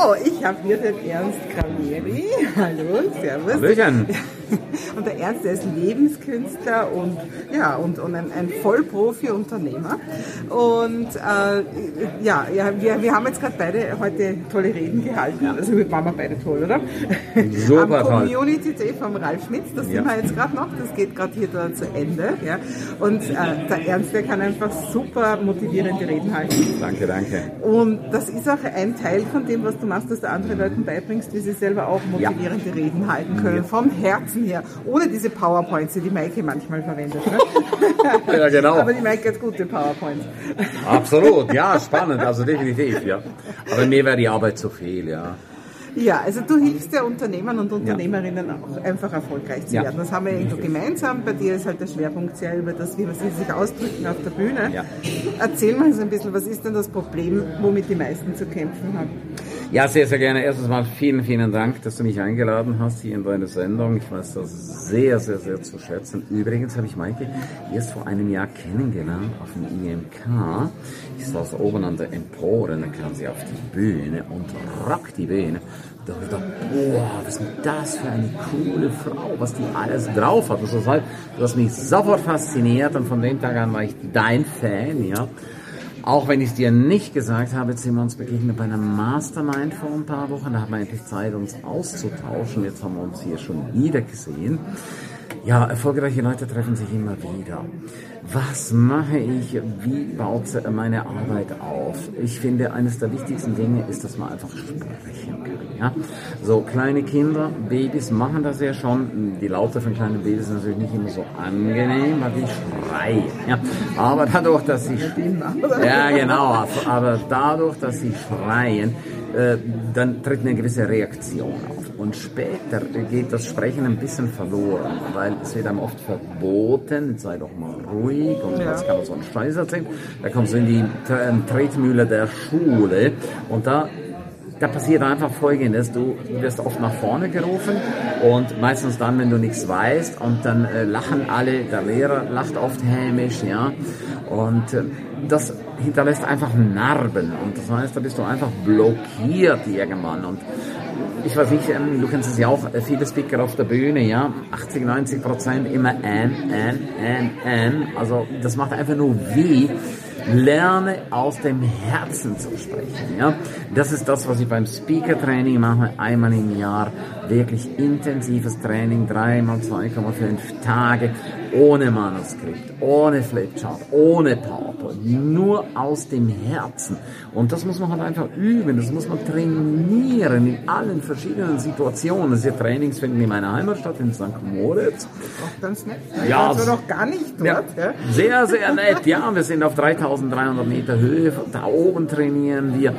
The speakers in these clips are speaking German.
So, ich habe hier den Ernst Granieri. Hallo, servus. Hallöchen. Und der Ernst, der ist Lebenskünstler und, ja, und, und ein, ein Vollprofi-Unternehmer. Und äh, ja, ja wir, wir haben jetzt gerade beide heute tolle Reden gehalten. Also waren wir beide toll, oder? Super Am toll. Community Day vom Ralf Schmitz, das Ja. sind wir jetzt gerade noch, das geht gerade hier da zu Ende. Ja. Und äh, der Ernst, der kann einfach super motivierende Reden halten. Danke, danke. Und das ist auch ein Teil von dem, was du machst, dass du anderen Leuten beibringst, wie sie selber auch motivierende Reden halten können, Ja. vom Herzen her, ohne diese PowerPoints, die die Maike manchmal verwendet. Ne? Ja, genau. Aber die Maike hat gute PowerPoints. Absolut, ja, spannend, also definitiv, ja. Aber mir wäre die Arbeit zu viel, ja. Ja, also du hilfst ja Unternehmern und Unternehmerinnen auch einfach erfolgreich zu Ja. werden. Das haben wir irgendwo gemeinsam. Bei dir ist halt der Schwerpunkt sehr über das, wie sie sich ausdrücken auf der Bühne. Ja. Erzähl mal so ein bisschen, was ist denn das Problem, womit die meisten zu kämpfen haben? Ja, sehr, sehr gerne. Erstens mal vielen, vielen Dank, dass du mich eingeladen hast hier in deine Sendung. Ich weiß das sehr, sehr, sehr zu schätzen. Übrigens habe ich Maike erst vor einem Jahr kennengelernt auf dem IMK. Ich saß oben an der Empore, dann kam sie auf die Bühne und rockt die Bühne. Da habe ich gedacht, boah, was ist das für eine coole Frau, was die alles drauf hat. Und so, du hast mich sofort fasziniert und von dem Tag an war ich dein Fan, ja. Auch wenn ich es dir nicht gesagt habe, jetzt sind wir uns begegnet bei einem Mastermind vor ein paar Wochen. Da haben wir endlich Zeit, uns auszutauschen. Jetzt haben wir uns hier schon wieder gesehen. Ja, erfolgreiche Leute treffen sich immer wieder. Was mache ich? Wie baut meine Arbeit auf? Ich finde, eines der wichtigsten Dinge ist, dass man einfach sprechen kann. Ja? So kleine Kinder, Babys machen das ja schon. Die Laute von kleinen Babys sind natürlich nicht immer so angenehm, weil die schreien. Ja? Aber dadurch, dass sie ja, genau. Aber dadurch, dass sie schreien, äh, dann tritt eine gewisse Reaktion auf. Und später geht das Sprechen ein bisschen verloren, weil es wird einem oft verboten, sei doch mal ruhig und Ja. kann man so einen Scheiß erzählen. Da kommst du in die Tre- Tretmühle der Schule und da da passiert einfach Folgendes, du wirst oft nach vorne gerufen und meistens dann, wenn du nichts weißt und dann äh, lachen alle, der Lehrer lacht oft hämisch, ja, und äh, das hinterlässt einfach Narben und das heißt, da bist du einfach blockiert irgendwann und ich weiß nicht, ähm, du kennst es ja auch, äh, viele Speaker auf der Bühne, ja, 80, 90 Prozent immer an, an, an, an, also das macht einfach nur weh. Lerne aus dem Herzen zu sprechen. Ja? Das ist das, was ich beim Speaker-Training mache, einmal im Jahr. Wirklich intensives Training, dreimal 2,5 Tage, ohne Manuskript, ohne Flipchart, ohne PowerPoint, nur aus dem Herzen. Und das muss man halt einfach üben, das muss man trainieren in allen verschiedenen Situationen. Diese Trainings finden in meiner Heimat statt, in St. Moritz. Auch ganz nett. Ja, war zwar noch gar nicht dort. Ja, Ja. sehr, sehr nett. Ja, wir sind auf 3300 Meter Höhe. Da oben trainieren wir.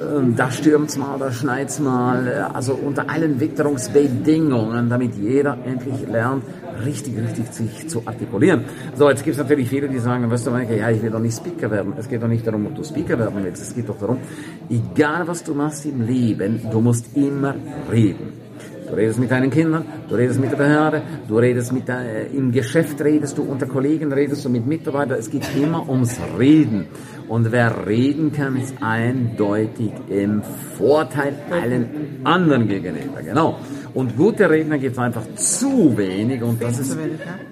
Ähm, Da stürmt's mal, da schneit's mal. Äh, Also unter allen Witterungsbedingungen, damit jeder endlich lernt, richtig, richtig sich zu artikulieren. So, jetzt gibt's natürlich viele, die sagen, weißt du, Maike, ja, ich will doch nicht Speaker werden. Es geht doch nicht darum, ob du Speaker werden willst. Es geht doch darum, egal was du machst im Leben, du musst immer reden. Du redest mit deinen Kindern, du redest mit der Behörde, du redest mit der, im Geschäft redest du, unter Kollegen redest du mit Mitarbeitern. Es geht immer ums Reden. Und wer reden kann, ist eindeutig im Vorteil allen anderen gegenüber. Genau. Und gute Redner gibt es einfach zu wenig. Und das ist,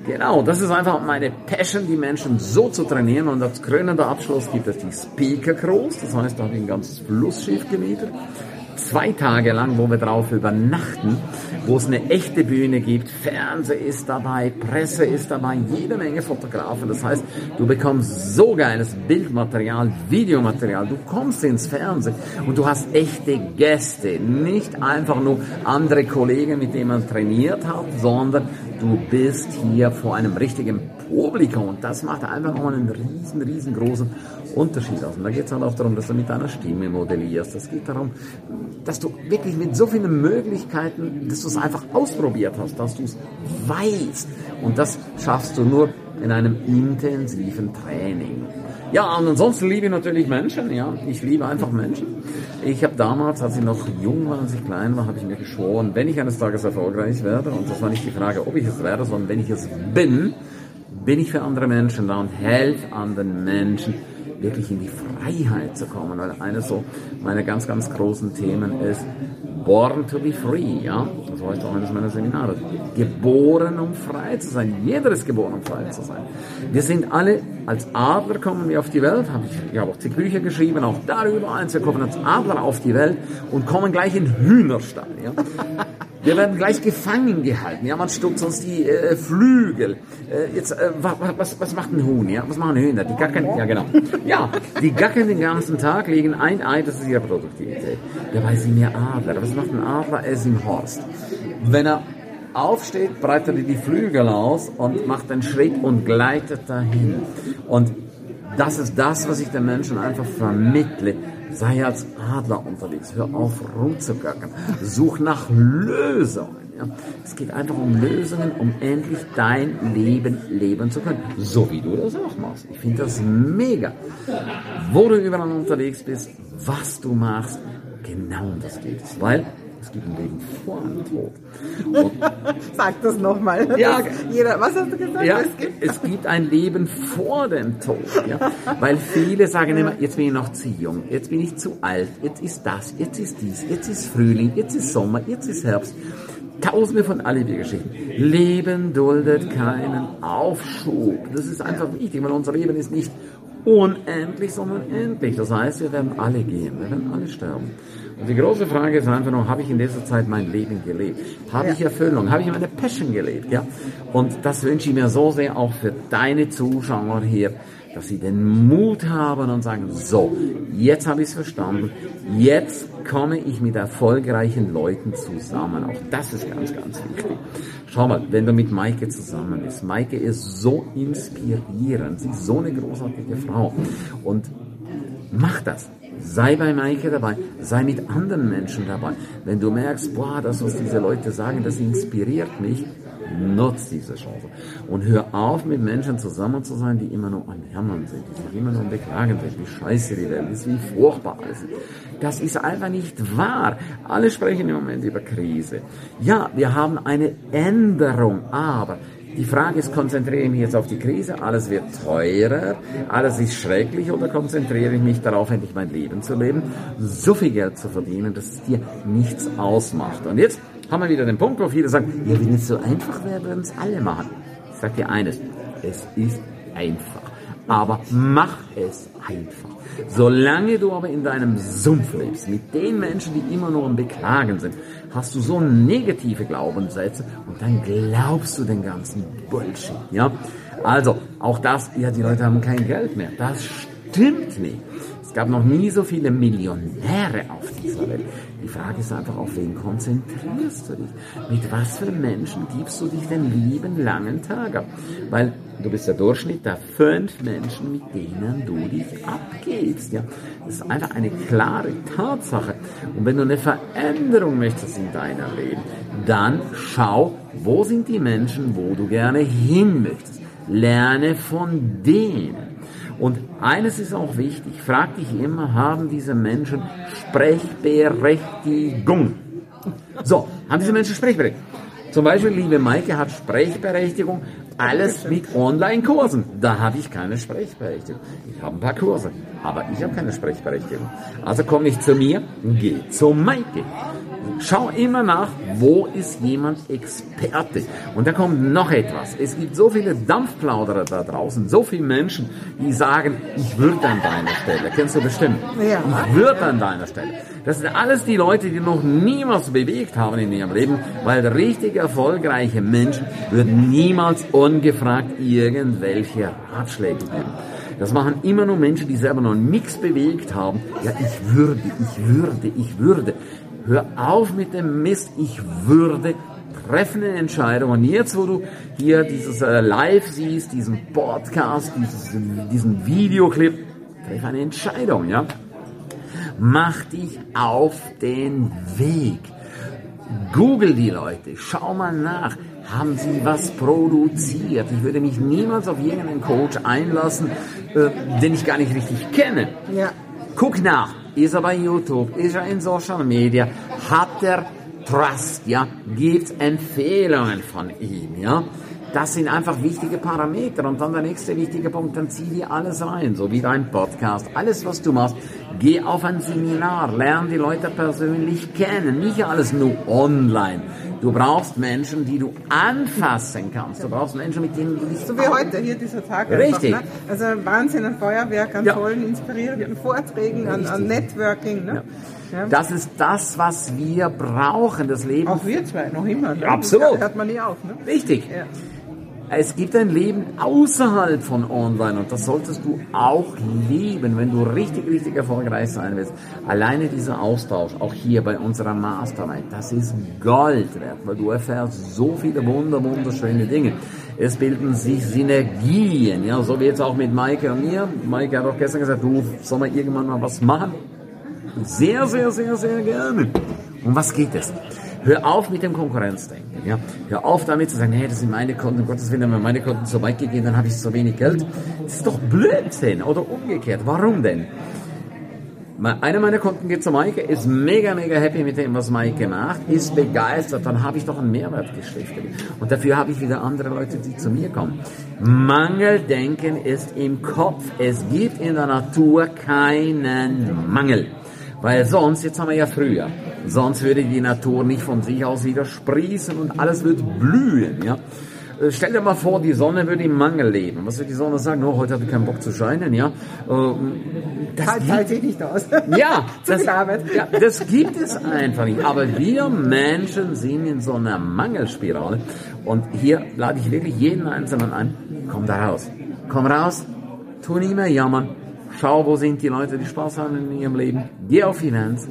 genau, das ist einfach meine Passion, die Menschen so zu trainieren. Und als krönender Abschluss gibt es die Speaker Cruise. Das heißt, da habe ich ein ganzes Flussschiff gemietet zwei Tage lang, wo wir drauf übernachten, wo es eine echte Bühne gibt, Fernseh ist dabei, Presse ist dabei, jede Menge Fotografen. Das heißt, du bekommst so geiles Bildmaterial, Videomaterial, du kommst ins Fernsehen und du hast echte Gäste, nicht einfach nur andere Kollegen, mit denen man trainiert hat, sondern du bist hier vor einem richtigen Publikum und das macht einfach nochmal einen riesen, riesengroßen Unterschied aus. Und da geht es halt auch darum, dass du mit deiner Stimme modellierst. Es geht darum, dass du wirklich mit so vielen Möglichkeiten, dass du es einfach ausprobiert hast, dass du es weißt. Und das schaffst du nur in einem intensiven Training. Ja, und ansonsten liebe ich natürlich Menschen, ja. Ich liebe einfach Menschen. Ich habe damals, als ich noch jung war, als ich klein war, habe ich mir geschworen, wenn ich eines Tages erfolgreich werde, und das war nicht die Frage, ob ich es werde, sondern wenn ich es bin, bin ich für andere Menschen da und helfe anderen Menschen, wirklich in die Freiheit zu kommen, weil eines so meiner ganz, ganz großen Themen ist, Born to be free, ja, das heißt auch eines meiner Seminare. Geboren, um frei zu sein. Jeder ist geboren, um frei zu sein. Wir sind alle, als Adler kommen wir auf die Welt, habe ich, ich habe auch zig Bücher geschrieben, auch darüber eins, wir kommen als Adler auf die Welt und kommen gleich in Hühnerstall, ja. Wir werden gleich gefangen gehalten. Ja, man stutzt uns die äh, Flügel. Äh, jetzt, äh, was, was macht ein Huhn? Ja, was machen Hühner? Die gackern, ja genau. Ja, die gackern den ganzen Tag, legen ein Ei, das ist ihre Produktivität. Dabei sind wir Adler. Was macht ein Adler? Er ist im Horst. Wenn er aufsteht, breitet er die Flügel aus und macht einen Schritt und gleitet dahin. Und das ist das, was ich den Menschen einfach vermittle. Sei als Adler unterwegs, hör auf rumzugackern, such nach Lösungen. Ja. Es geht einfach um Lösungen, um endlich dein Leben leben zu können. So wie du das auch machst. Ich finde das mega. Wo du überall unterwegs bist, was du machst, genau um das geht es. Weil es gibt ein Leben vor dem Tod. Sag das nochmal. Ja, jeder, was hast du gesagt? Ja, es, gibt? es gibt ein Leben vor dem Tod. Ja? Weil viele sagen immer, jetzt bin ich noch zu jung, jetzt bin ich zu alt, jetzt ist das, jetzt ist dies, jetzt ist Frühling, jetzt ist Sommer, jetzt ist Herbst. Tausende von Alibi-Geschichten. Leben duldet keinen Aufschub. Das ist einfach wichtig, weil unser Leben ist nicht unendlich, sondern endlich. Das heißt, wir werden alle gehen, wir werden alle sterben. Und die große Frage ist einfach nur, habe ich in dieser Zeit mein Leben gelebt? Habe ja. ich Erfüllung? Habe ich meine Passion gelebt? Ja? Und das wünsche ich mir so sehr auch für deine Zuschauer hier, dass sie den Mut haben und sagen, so, jetzt habe ich es verstanden, jetzt komme ich mit erfolgreichen Leuten zusammen. Auch das ist ganz, ganz wichtig. Schau mal, wenn du mit Maike zusammen bist, Maike ist so inspirierend, sie ist so eine großartige Frau und mach das. Sei bei Maike dabei, sei mit anderen Menschen dabei. Wenn du merkst, boah, das, was diese Leute sagen, das inspiriert mich, nutz diese Chance. Und hör auf, mit Menschen zusammen zu sein, die immer nur am Jammern sind, die sich immer nur Beklagen sind, wie scheiße die Welt ist, wie furchtbar alles ist. Das ist einfach nicht wahr. Alle sprechen im Moment über Krise. Ja, wir haben eine Änderung, aber die Frage ist, konzentriere ich mich jetzt auf die Krise, alles wird teurer, alles ist schrecklich oder konzentriere ich mich darauf, endlich mein Leben zu leben, so viel Geld zu verdienen, dass es dir nichts ausmacht. Und jetzt haben wir wieder den Punkt, wo viele sagen, ja, wenn es so einfach wäre, würden es alle machen. Ich sage dir eines, es ist einfach. Aber mach es einfach. Solange du aber in deinem Sumpf lebst, mit den Menschen, die immer nur am Beklagen sind, hast du so negative Glaubenssätze und dann glaubst du den ganzen Bullshit, ja? Also, auch das, ja, die Leute haben kein Geld mehr. Das stimmt nicht. Es gab noch nie so viele Millionäre auf dieser Welt. Die Frage ist einfach, auf wen konzentrierst du dich? Mit was für Menschen gibst du dich den lieben langen Tag ab? Weil du bist der Durchschnitt der fünf Menschen, mit denen du dich abgibst. Ja? Das ist einfach eine klare Tatsache. Und wenn du eine Veränderung möchtest in deinem Leben, dann schau, wo sind die Menschen, wo du gerne hin möchtest. Lerne von denen. Und eines ist auch wichtig, frag dich immer, haben diese Menschen Sprechberechtigung? So, haben diese Menschen Sprechberechtigung? Zum Beispiel, liebe Maike hat Sprechberechtigung, alles mit Online-Kursen. Da habe ich keine Sprechberechtigung. Ich habe ein paar Kurse, aber ich habe keine Sprechberechtigung. Also komm nicht zu mir, geh zu Maike. Schau immer nach, wo ist jemand Experte. Und da kommt noch etwas. Es gibt so viele Dampfplauderer da draußen, so viele Menschen, die sagen, ich würde an deiner Stelle. Kennst du bestimmt? Ja. Ich würde an deiner Stelle. Das sind alles die Leute, die noch niemals bewegt haben in ihrem Leben, weil richtig erfolgreiche Menschen würden niemals ungefragt irgendwelche Ratschläge geben. Das machen immer nur Menschen, die selber noch nichts bewegt haben. Ja, ich würde, ich würde, ich würde. Hör auf mit dem Mist, ich würde treffen eine Entscheidung. Und jetzt, wo du hier dieses äh, Live siehst, diesen Podcast, dieses, diesen Videoclip, treff eine Entscheidung, ja. Mach dich auf den Weg. Google die Leute, schau mal nach. Haben sie was produziert? Ich würde mich niemals auf irgendeinen Coach einlassen, äh, den ich gar nicht richtig kenne. Ja. Guck nach, ist er bei YouTube, ist er in Social Media, hat er Trust, ja, gibt Empfehlungen von ihm, ja. Das sind einfach wichtige Parameter. Und dann der nächste wichtige Punkt, dann zieh dir alles rein, so wie dein Podcast. Alles, was du machst, geh auf ein Seminar, lern die Leute persönlich kennen. Nicht alles nur online. Du brauchst Menschen, die du anfassen kannst. Du brauchst Menschen, mit denen du dich... So wie heute, hier dieser Tag. Richtig. Einfach, ne? Also Wahnsinn, ein Feuerwerk an Ja. tollen, inspirierenden Vorträgen, an, an Networking. Ne? Ja. Das ist das, was wir brauchen. Das Leben Auch wir zwei, noch immer. Ne? Absolut. Das hört man nie auf. Ne? Richtig. Ja. Es gibt ein Leben außerhalb von Online und das solltest du auch lieben, wenn du richtig, richtig erfolgreich sein willst. Alleine dieser Austausch, auch hier bei unserer Mastermind, das ist Gold wert, weil du erfährst so viele wunder, wunderschöne Dinge. Es bilden sich Synergien, ja, so wie jetzt auch mit Maike und mir. Maike hat auch gestern gesagt, du, soll mal irgendwann mal was machen? Sehr, sehr, sehr, sehr gerne. Um was geht es? Hör auf mit dem Konkurrenzdenken. Ja? Hör auf damit zu sagen, hey, das sind meine Konten, um Gottes Willen, wenn meine Konten so weit gehen, dann habe ich so wenig Geld. Das ist doch Blödsinn. Oder umgekehrt. Warum denn? Einer meiner Kunden geht zu Maike, ist mega, mega happy mit dem, was Maike macht, ist begeistert, dann habe ich doch einen Mehrwert gestiftet. Und dafür habe ich wieder andere Leute, die zu mir kommen. Mangeldenken ist im Kopf. Es gibt in der Natur keinen Mangel. Weil sonst, jetzt haben wir ja früher, sonst würde die Natur nicht von sich aus wieder sprießen und alles wird blühen, ja. Äh, Stell dir mal vor, die Sonne würde im Mangel leben. Was würde die Sonne sagen? Oh, heute hat ich keinen Bock zu scheinen, ja. Ähm, Das Halt, halt sich nicht aus. ja, das, ja, das gibt es einfach nicht. Aber wir Menschen sind in so einer Mangelspirale. Und hier lade ich wirklich jeden Einzelnen ein. Komm da raus. Komm raus. Tu nicht mehr jammern. Schau, wo sind die Leute, die Spaß haben in ihrem Leben. Geh auf Events.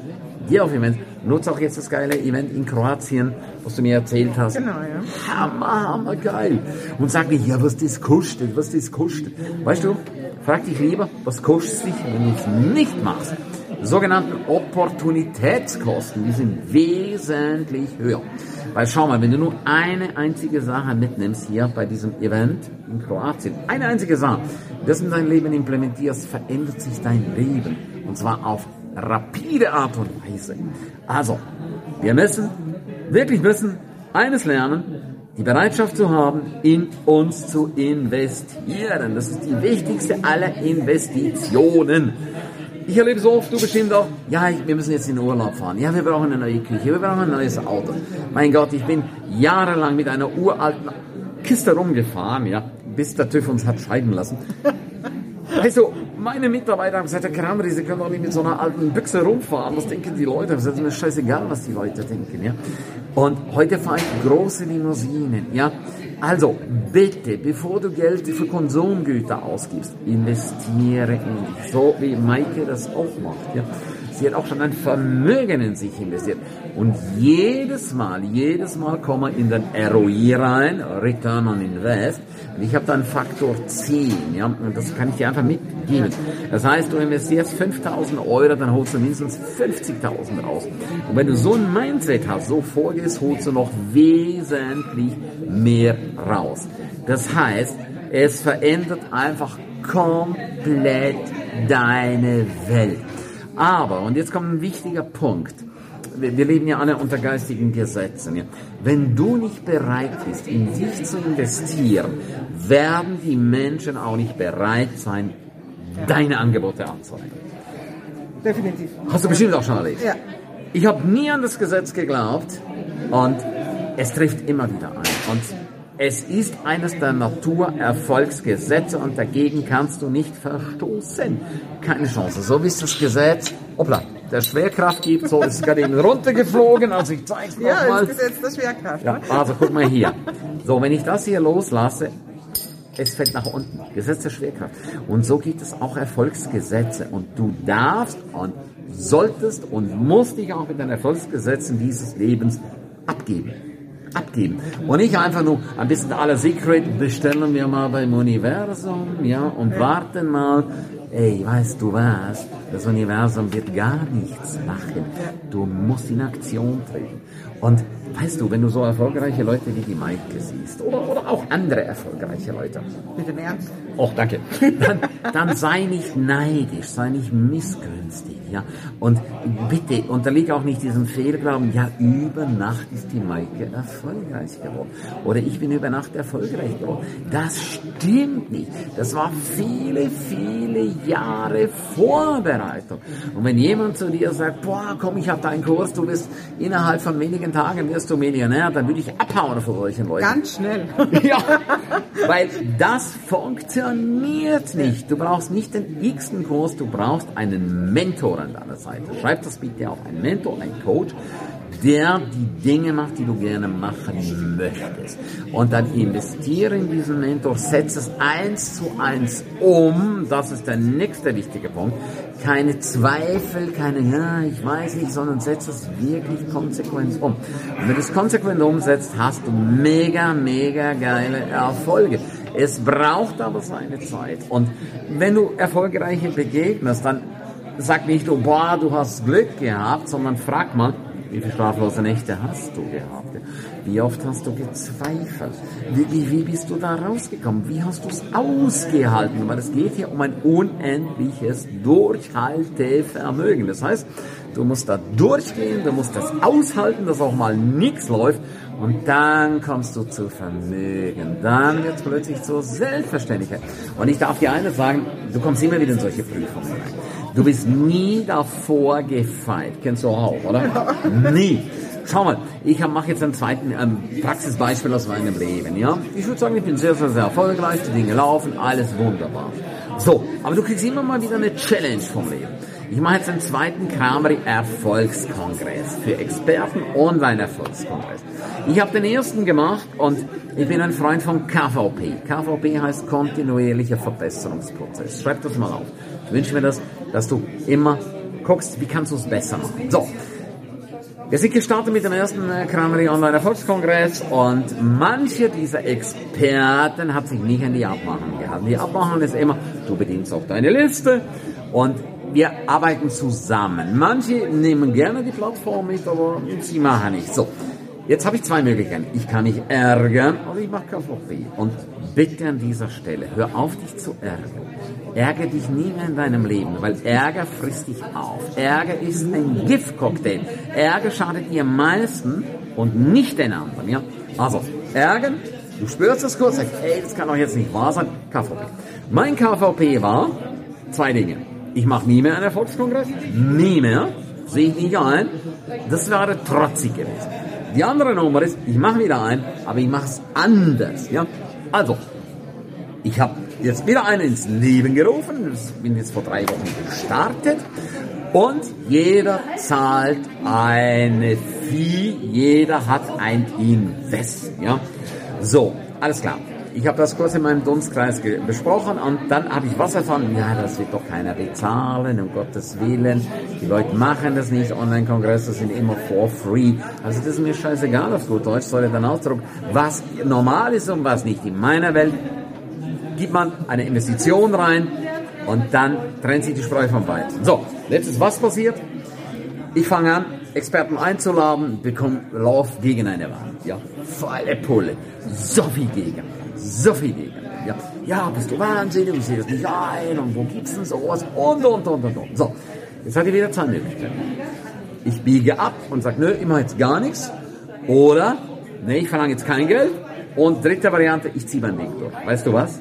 Geh auf Events. Nutze auch jetzt das geile Event in Kroatien, was du mir erzählt hast. Genau, ja. Hammer, hammer geil. Und sag nicht, ja, was das kostet, was das kostet. Weißt du, frag dich lieber, was kostet es dich, wenn du es nicht machst. Sogenannten Opportunitätskosten, die sind wesentlich höher. Weil schau mal, wenn du nur eine einzige Sache mitnimmst hier bei diesem Event in Kroatien, eine einzige Sache, das in dein Leben implementierst, verändert sich dein Leben. Und zwar auf rapide Art und Weise. Also, wir müssen, wirklich müssen, eines lernen, die Bereitschaft zu haben, in uns zu investieren. Das ist die wichtigste aller Investitionen. Ich erlebe so oft, du bestimmt auch, ja, wir müssen jetzt in den Urlaub fahren. Ja, wir brauchen eine neue Küche, wir brauchen ein neues Auto. Mein Gott, ich bin jahrelang mit einer uralten Kiste rumgefahren, ja, bis der TÜV uns hat scheiden lassen. Also, meine Mitarbeiter haben gesagt, Herr Kramer, Sie können doch nicht mit so einer alten Büchse rumfahren. Was denken die Leute? Das ist mir scheißegal, was die Leute denken, ja. Und heute fahre ich große Limousinen, ja. Also, bitte, bevor du Geld für Konsumgüter ausgibst, investiere in dich. So wie Maike das auch macht, ja. Sie hat auch schon ein Vermögen in sich investiert. Und jedes Mal, jedes Mal komme in den ROI rein, Return on Invest. Ich habe da einen Faktor 10, ja. Und das kann ich dir einfach mitgeben. Das heißt, du investierst 5000 Euro, dann holst du mindestens 50.000 raus. Und wenn du so ein Mindset hast, so vorgehst, holst du noch wesentlich mehr raus. Das heißt, es verändert einfach komplett deine Welt. Aber, und jetzt kommt ein wichtiger Punkt. Wir, leben ja alle unter geistigen Gesetzen. Ja. Wenn du nicht bereit bist, in dich zu investieren, werden die Menschen auch nicht bereit sein, deine Angebote anzunehmen. Definitiv. Hast du bestimmt auch schon erlebt. Ja. Ich habe nie an das Gesetz geglaubt und es trifft immer wieder ein. Und es ist eines der Naturerfolgsgesetze und dagegen kannst du nicht verstoßen. Keine Chance. So wie es das Gesetz, hoppla, der Schwerkraft gibt, so ist es gerade eben runtergeflogen, also ich zeig's Ja, nochmal. das Gesetz der Schwerkraft. Ja, also guck mal hier. So, wenn ich das hier loslasse, es fällt nach unten. Gesetz der Schwerkraft. Und so gibt es auch Erfolgsgesetze. Und du darfst und solltest und musst dich auch mit den Erfolgsgesetzen dieses Lebens abgeben. Abgeben. Und nicht einfach nur ein bisschen aller Secret bestellen wir mal beim Universum, ja, und warten mal. Ey, weißt du was, das Universum wird gar nichts machen. Du musst in Aktion treten. Und weißt du, wenn du so erfolgreiche Leute wie die Maike siehst, oder, oder auch andere erfolgreiche Leute. Mit dem Ernst? Oh, danke. Dann, dann sei nicht neidisch, sei nicht missgünstig, ja. Und bitte unterliege auch nicht diesem Fehlglauben, ja, über Nacht ist die Maike erfolgreich geworden. Oder ich bin über Nacht erfolgreich geworden. Das stimmt nicht. Das war viele, viele Jahre Vorbereitung. Und wenn jemand zu dir sagt, boah, komm, ich habe deinen Kurs, du bist innerhalb von wenigen Tagen wirst du Millionär, dann würde ich abhauen von solchen Leuten. Ganz schnell. ja, weil das funktioniert nicht. Du brauchst nicht den x-ten Kurs, du brauchst einen Mentor an deiner Seite. Schreib das bitte auf. Ein Mentor, ein Coach, der die Dinge macht, die du gerne machen möchtest. Und dann investiere in diesen Mentor, setze es eins zu eins um. Das ist der nächste wichtige Punkt. Keine Zweifel, keine, ja, ich weiß nicht, sondern setze es wirklich konsequent um. Und wenn du es konsequent umsetzt, hast du mega, mega geile Erfolge. Es braucht aber seine Zeit. Und wenn du erfolgreiche begegnest, dann sag nicht, oh, boah, du hast Glück gehabt, sondern frag mal, wie viele schlaflose Nächte hast du gehabt? Wie oft hast du gezweifelt? Wie, wie bist du da rausgekommen? Wie hast du es ausgehalten? Weil es geht hier um ein unendliches Durchhaltevermögen. Das heißt, du musst da durchgehen, du musst das aushalten, dass auch mal nichts läuft. Und dann kommst du zu Vermögen. Dann wird es plötzlich zur Selbstverständlichkeit. Und ich darf dir eines sagen, du kommst immer wieder in solche Prüfungen rein. Du bist nie davor gefeit. Kennst du auch, oder? Nie. Schau mal, ich mache jetzt einen zweiten ähm, Praxisbeispiel aus meinem Leben. Ja, ich würde sagen, ich bin sehr, sehr, sehr erfolgreich. Die Dinge laufen, alles wunderbar. So, aber du kriegst immer mal wieder eine Challenge vom Leben. Ich mache jetzt den zweiten Krameri Erfolgskongress für Experten, Online-Erfolgskongress. Ich habe den ersten gemacht und ich bin ein Freund von KVP. KVP heißt kontinuierlicher Verbesserungsprozess. Schreib das mal auf. Ich wünsche mir das, dass du immer guckst, wie kannst du es besser machen. So. Wir sind gestartet mit dem ersten äh, Kramery Online Erfolgskongress und manche dieser Experten hat sich nicht an die Abmachung gehalten. Die Abmachung ist immer, du bedienst auch deine Liste und wir arbeiten zusammen. Manche nehmen gerne die Plattform mit, aber sie machen nicht. So, jetzt habe ich zwei Möglichkeiten. Ich kann mich ärgern oder ich mache KVP. Und bitte an dieser Stelle, hör auf dich zu ärgern. Ärger dich nie mehr in deinem Leben, weil Ärger frisst dich auf. Ärger ist ein Giftcocktail. Ärger schadet dir am meisten und nicht den anderen. Ja? Also, ärgern, du spürst es kurz, sagst, ey, das kann doch jetzt nicht wahr sein. KVP. Mein KVP war zwei Dinge. Ich mache nie mehr einen Erfolgskongress, nie mehr, sehe ich nicht ein. Das wäre trotzig gewesen. Die andere Nummer ist, ich mache wieder ein, aber ich mache es anders. Ja? Also, ich habe jetzt wieder einen ins Leben gerufen. Bin jetzt vor drei Wochen gestartet. Und jeder zahlt eine Fee, jeder hat ein Invest. Ja? So, alles klar. Ich habe das kurz in meinem Dunstkreis besprochen und dann habe ich was erfahren, ja, das wird doch keiner bezahlen, um Gottes Willen. Die Leute machen das nicht, Online-Kongresse sind immer for free. Also das ist mir scheißegal auf gut Deutsch, soll dann Ausdruck, was normal ist und was nicht. In meiner Welt gibt man eine Investition rein und dann trennt sich die Spreu vom Weizen. So, letztes was passiert? Ich fange an, Experten einzuladen, bekomme Lauf gegen eine Wand. Ja, volle Pulle. So viel gegen. So viel gegen. Ja, ja bist du wahnsinnig, ich sehe das nicht ein und wo gibt's denn sowas und und und und und. So, jetzt hat ihr wieder zwei. Ich biege ab und sage, nö, mache jetzt gar nichts. Oder, nee, ich verlange jetzt kein Geld. Und dritte Variante, ich ziehe meinen Weg durch. Weißt du was?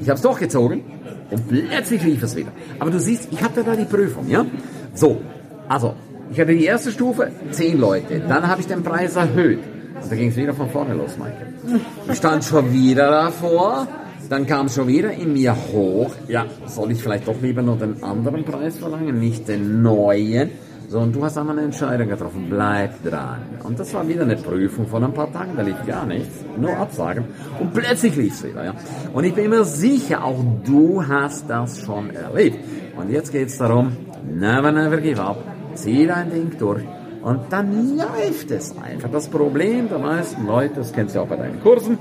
Ich habe es durchgezogen und plötzlich lief es wieder. Aber du siehst, ich hatte da die Prüfung, ja? So, also, ich hatte die erste Stufe, zehn Leute. Dann habe ich den Preis erhöht. Und da ging es wieder von vorne los, Michael. Ich stand schon wieder davor. Dann kam schon wieder in mir hoch. Ja, soll ich vielleicht doch lieber nur den anderen Preis verlangen, nicht den neuen? So, und du hast einmal eine Entscheidung getroffen, bleib dran. Und das war wieder eine Prüfung von ein paar Tagen, da lief gar nichts, nur Absagen. Und plötzlich lief es wieder, ja. Und ich bin mir sicher, auch du hast das schon erlebt. Und jetzt geht es darum, never, never give up. Zieh dein Ding durch. Und dann läuft es einfach. Das Problem der meisten Leute, das kennst du auch bei deinen Kursen,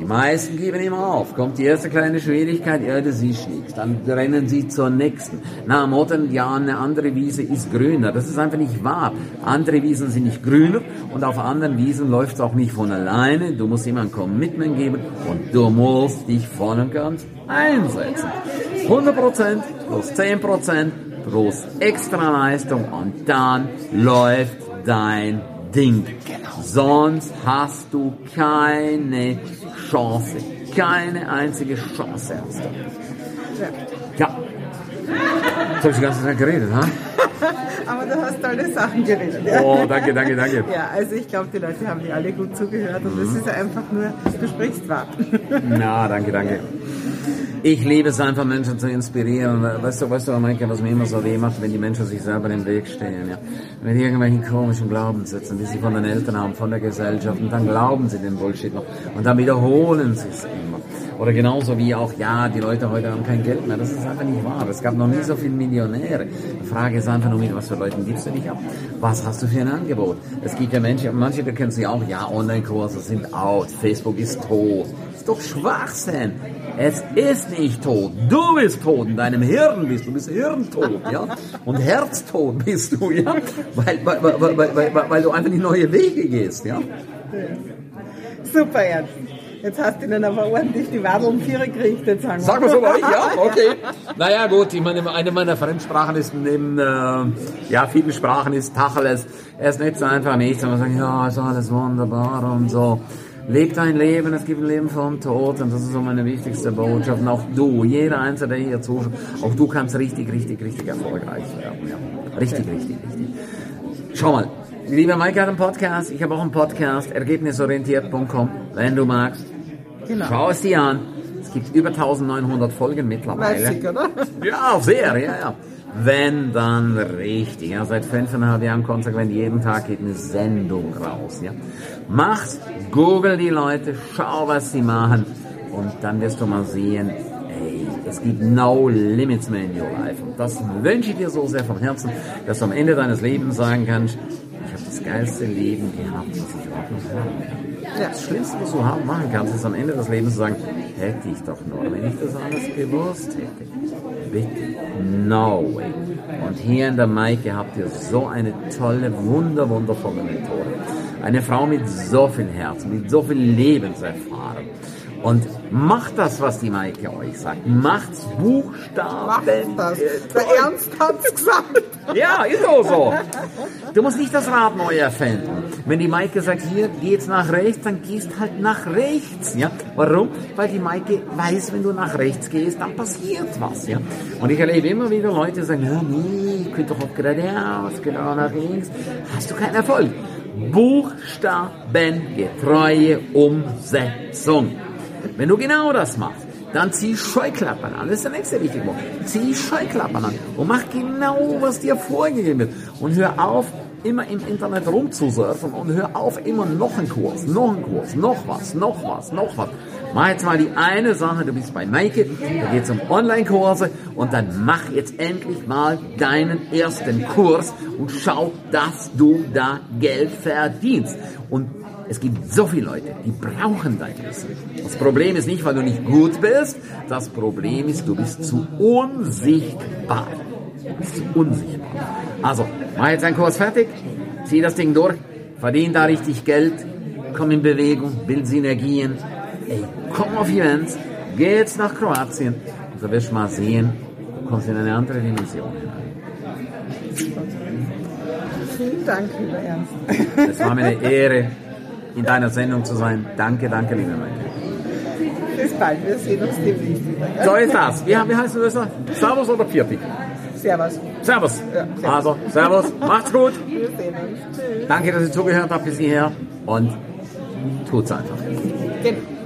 die meisten geben immer auf. Kommt die erste kleine Schwierigkeit, ja, das ist nichts. Dann rennen sie zur nächsten. Na, am anderen, ja, eine andere Wiese ist grüner. Das ist einfach nicht wahr. Andere Wiesen sind nicht grüner und auf anderen Wiesen läuft es auch nicht von alleine. Du musst immer ein Commitment geben und du musst dich voll und ganz einsetzen. 100% plus 10% plus extra Leistung und dann läuft dein Ding. Sonst hast du keine Chance. Keine einzige Chance hast du. Ja. Jetzt habe ich die ganze Zeit geredet, ha? Aber du hast tolle Sachen geredet. Ja. Oh, danke, danke, danke. Ja, also ich glaube, die Leute haben dir alle gut zugehört und es ist einfach nur, du sprichst wahr. Na, danke, danke. Ich liebe es einfach, Menschen zu inspirieren. Weißt du, weißt du, Maike, was mir immer so weh macht, wenn die Menschen sich selber im Weg stehen, ja. Die irgendwelchen komischen Glaubenssätzen, die sie von den Eltern haben, von der Gesellschaft, und dann glauben sie den Bullshit noch. Und dann wiederholen sie es immer. Oder genauso wie auch, ja, die Leute heute haben kein Geld mehr. Das ist einfach nicht wahr. Es gab noch nie so viele Millionäre. Die Frage ist einfach nur, mit was für Leuten gibst du dich ab? Was hast du für ein Angebot? Es gibt ja Menschen, manche, kennen sie auch, ja, Online-Kurse sind out, Facebook ist tot. Das ist doch Schwachsinn. Es ist nicht tot. Du bist tot. In deinem Hirn bist du. Du bist hirntot, ja. Und herztot bist du, ja. Weil, weil, weil, weil, weil, weil du einfach die neue Wege gehst, ja. Super, Ernst. Jetzt hast du ihnen aber ordentlich die Wadel um Vierer gerichtet, sagen wir. Sagen wir so bei euch, ja, okay. Naja, gut, ich meine, eine meiner Fremdsprachen ist neben, äh, ja, vielen Sprachen ist Tacheles. Er ist nicht so einfach nichts, aber sagen, ja, ist alles wunderbar und so. Leb dein Leben, es gibt ein Leben vom Tod und das ist so meine wichtigste Botschaft. Und auch du, jeder Einzelne, der hier zuschaut, auch du kannst richtig, richtig, richtig erfolgreich werden. Ja. Richtig, richtig, richtig. Schau mal, lieber Maike hat einen Podcast, ich habe auch einen Podcast, ergebnisorientiert.com, wenn du magst. Genau. Schau es dir an. Es gibt über 1900 Folgen mittlerweile. Ich, oder? Ja, sehr, ja, ja. Wenn dann richtig. Ja, seit fünfeinhalb Jahren konsequent jeden Tag geht eine Sendung raus. Ja. Mach's, google die Leute, schau, was sie machen und dann wirst du mal sehen, ey, es gibt no limits mehr in your life. Und das wünsche ich dir so sehr vom Herzen, dass du am Ende deines Lebens sagen kannst, ich habe das geilste Leben gehabt, was ich überhaupt noch habe. Ja. Das Schlimmste, was du haben- machen kannst, ist am Ende des Lebens zu sagen, hätte ich doch nur, wenn ich das alles gewusst hätte. Bitte, no way. Und hier in der Maike habt ihr so eine tolle, wunder, wundervolle Methode. Eine Frau mit so viel Herz, mit so viel Lebenserfahrung. Und macht das, was die Maike euch sagt. Macht's Mach Buchstaben. das. äh, Der Ernst hat's gesagt. ja, ist auch so. Du musst nicht das Rad neu erfinden. Wenn die Maike sagt, hier geht's nach rechts, dann gehst halt nach rechts. Ja? Warum? Weil die Maike weiß, wenn du nach rechts gehst, dann passiert was. Ja? Und ich erlebe immer wieder Leute, die sagen, ja, nee, ich könnte doch auch geradeaus, genau nach links. Hast du keinen Erfolg. Buchstabengetreue Umsetzung. Wenn du genau das machst, dann zieh Scheuklappern an. Das ist der nächste wichtige Punkt. Zieh Scheuklappern an und mach genau, was dir vorgegeben wird. Und hör auf, immer im Internet rumzusurfen und hör auf, immer noch einen Kurs, noch einen Kurs, noch was, noch was, noch was. Mach jetzt mal die eine Sache, du bist bei Maike, da geht es um Online-Kurse und dann mach jetzt endlich mal deinen ersten Kurs und schau, dass du da Geld verdienst. Und es gibt so viele Leute, die brauchen dein Wissen. Das Problem ist nicht, weil du nicht gut bist, das Problem ist, du bist zu unsichtbar. Du bist zu unsichtbar. Also, mach jetzt deinen Kurs fertig, zieh das Ding durch, verdien da richtig Geld, komm in Bewegung, bild Synergien, ey, komm auf Events, geh jetzt nach Kroatien und du wirst mal sehen, du kommst in eine andere Dimension hinein. Vielen Dank, lieber Ernst. Es war mir eine Ehre, in deiner Sendung zu sein. Danke, danke, liebe Maike. Bis bald, wir sehen uns demnächst wieder. So ist das. Wie, wie heißt du das? Servus oder Pfirti? Servus. Servus. Ja, servus. Also, Servus. Macht's gut. Wir sehen uns. Danke, dass ihr zugehört habt bis hierher und tut's einfach. Genau.